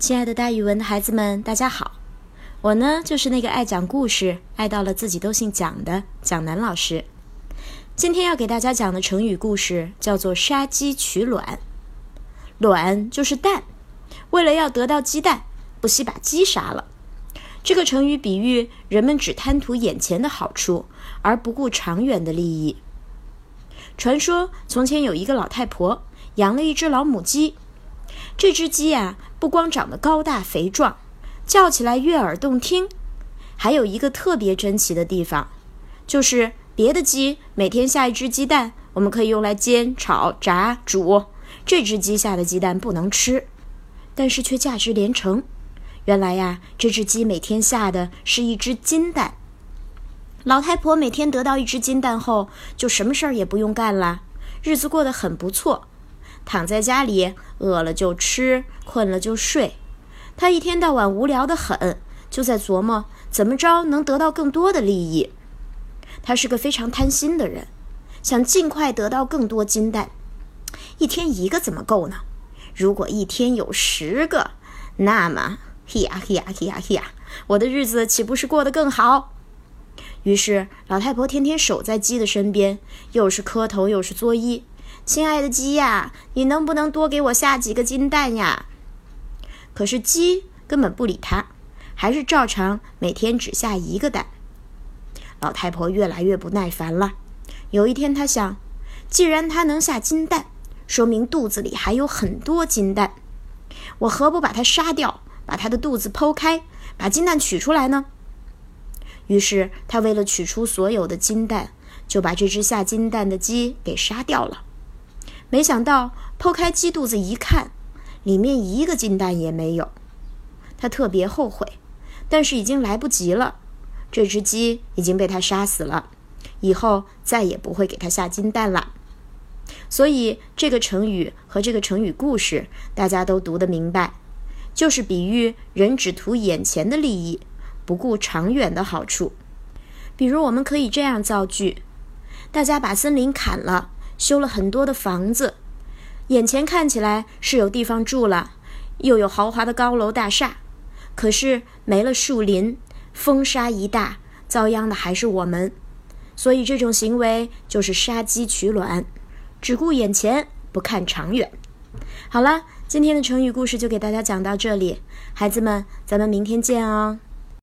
亲爱的，大语文的孩子们，大家好！我呢，就是那个爱讲故事、爱到了自己都姓蒋的蒋楠老师。今天要给大家讲的成语故事叫做“杀鸡取卵”。卵就是蛋，为了要得到鸡蛋，不惜把鸡杀了。这个成语比喻人们只贪图眼前的好处，而不顾长远的利益。传说从前有一个老太婆养了一只老母鸡。这只鸡呀，不光长得高大肥壮，叫起来悦耳动听，还有一个特别珍奇的地方，就是别的鸡每天下一只鸡蛋，我们可以用来煎、炒、炸、煮，这只鸡下的鸡蛋不能吃，但是却价值连城。原来呀，这只鸡每天下的是一只金蛋。老太婆每天得到一只金蛋后，就什么事儿也不用干了，日子过得很不错。躺在家里，饿了就吃，困了就睡。他一天到晚无聊得很，就在琢磨怎么着能得到更多的利益。他是个非常贪心的人，想尽快得到更多金蛋。一天一个怎么够呢？如果一天有十个，那么嘿呀嘿呀嘿呀嘿呀，我的日子岂不是过得更好？于是老太婆天天守在鸡的身边，又是磕头又是作揖。亲爱的鸡呀，你能不能多给我下几个金蛋呀？可是鸡根本不理他，还是照常每天只下一个蛋。老太婆越来越不耐烦了。有一天，她想，既然它能下金蛋，说明肚子里还有很多金蛋，我何不把它杀掉，把它的肚子剖开，把金蛋取出来呢？于是，她为了取出所有的金蛋，就把这只下金蛋的鸡给杀掉了。没想到剖开鸡肚子一看，里面一个金蛋也没有。他特别后悔，但是已经来不及了。这只鸡已经被他杀死了，以后再也不会给他下金蛋了。所以这个成语和这个成语故事大家都读得明白，就是比喻人只图眼前的利益，不顾长远的好处。比如我们可以这样造句：大家把森林砍了。修了很多的房子，眼前看起来是有地方住了，又有豪华的高楼大厦，可是没了树林，风沙一大，遭殃的还是我们。所以这种行为就是杀鸡取卵，只顾眼前，不看长远。好了，今天的成语故事就给大家讲到这里，孩子们，咱们明天见哦。